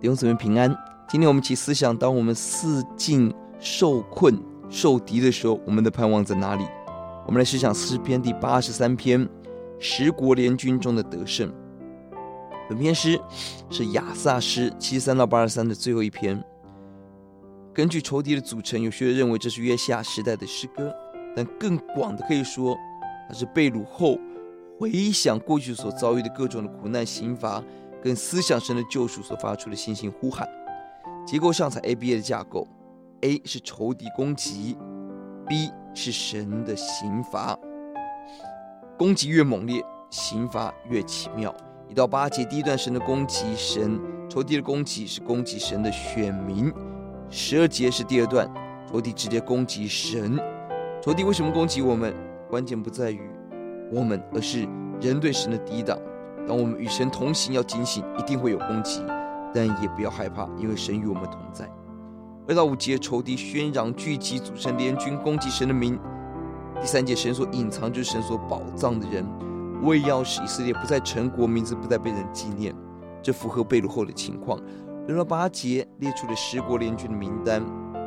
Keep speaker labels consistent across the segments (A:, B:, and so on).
A: 弟兄姊妹平安。今天我们一起思想：当我们四境受困、受敌的时候，我们的盼望在哪里？我们来思想诗篇第八十三篇，十国联军中的得胜。本篇诗是亚萨诗七十三到八十三的最后一篇。根据仇敌的组成，有学者认为这是约西亚时代的诗歌，但更广的可以说，它是被掳后回想过去所遭遇的各种的苦难、刑罚。跟思想神的救赎所发出的信心呼喊，结构上采 ABA 的架构，A 是仇敌攻击，B 是神的刑罚。攻击越猛烈，刑罚越奇妙。一到八节，第一段神的攻击，神仇敌的攻击是攻击神的选民。十二节是第二段，仇敌直接攻击神。仇敌为什么攻击我们？关键不在于我们，而是人对神的抵挡。当我们与神同行，要警醒，一定会有攻击，但也不要害怕，因为神与我们同在。二到五节，仇敌喧嚷聚集，组成联军攻击神的名。第三节，神所隐藏就是神所宝藏的人，为要使以色列不再成国，名字不再被人纪念。这符合被掳后的情况。六到八节列出了十国联军的名单。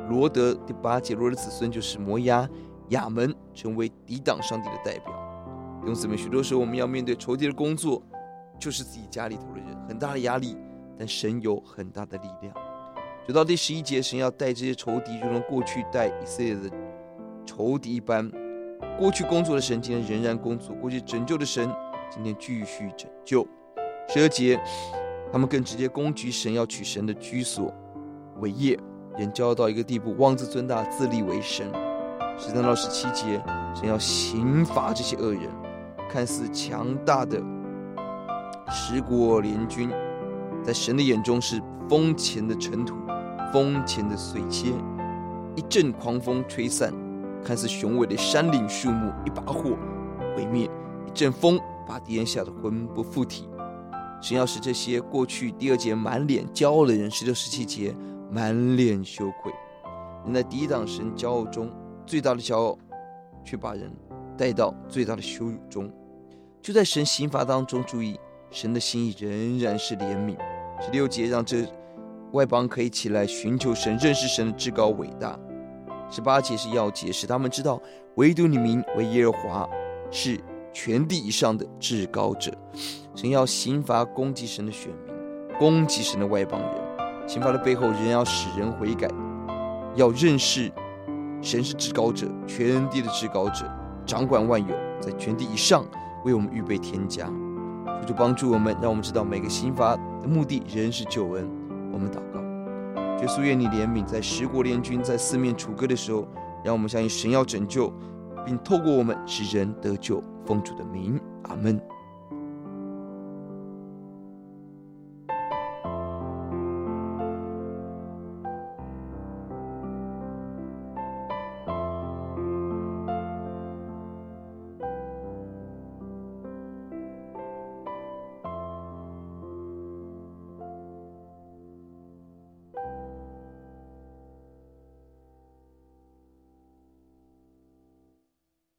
A: 罗德第八节，罗德子孙就是摩押、亚门，成为抵挡上帝的代表。用此们许多时候我们要面对仇敌的工作。就是自己家里头的人，很大的压力，但神有很大的力量。直到第十一节，神要带这些仇敌，如同过去带以色列的仇敌一般。过去工作的神，今天仍然工作；过去拯救的神，今天继续拯救。十二节，他们更直接攻击神，要取神的居所为业，人骄傲到一个地步，妄自尊大，自立为神。十三到十七节，神要刑罚这些恶人，看似强大的。十国联军，在神的眼中是风前的尘土，风前的碎秸。一阵狂风吹散，看似雄伟的山岭树木，一把火毁灭。一阵风把敌人吓得魂不附体。神要使这些过去第二节满脸骄傲的人，十六、十七节满脸羞愧。人在抵挡神骄傲中，最大的骄傲，却把人带到最大的羞辱中。就在神刑罚当中，注意。神的心意仍然是怜悯。十六节让这外邦可以起来寻求神，认识神的至高伟大。十八节是要解释他们知道，唯独你名为耶和华，是全地以上的至高者。神要刑罚攻击神的选民，攻击神的外邦人。刑罚的背后，仍要使人悔改，要认识神是至高者，全地的至高者，掌管万有，在全地以上为我们预备天家。就帮助我们，让我们知道每个刑罚的目的仍是救恩。我们祷告，耶稣愿你怜悯，在十国联军在四面楚歌的时候，让我们相信神要拯救，并透过我们使人得救。奉主的名，阿门。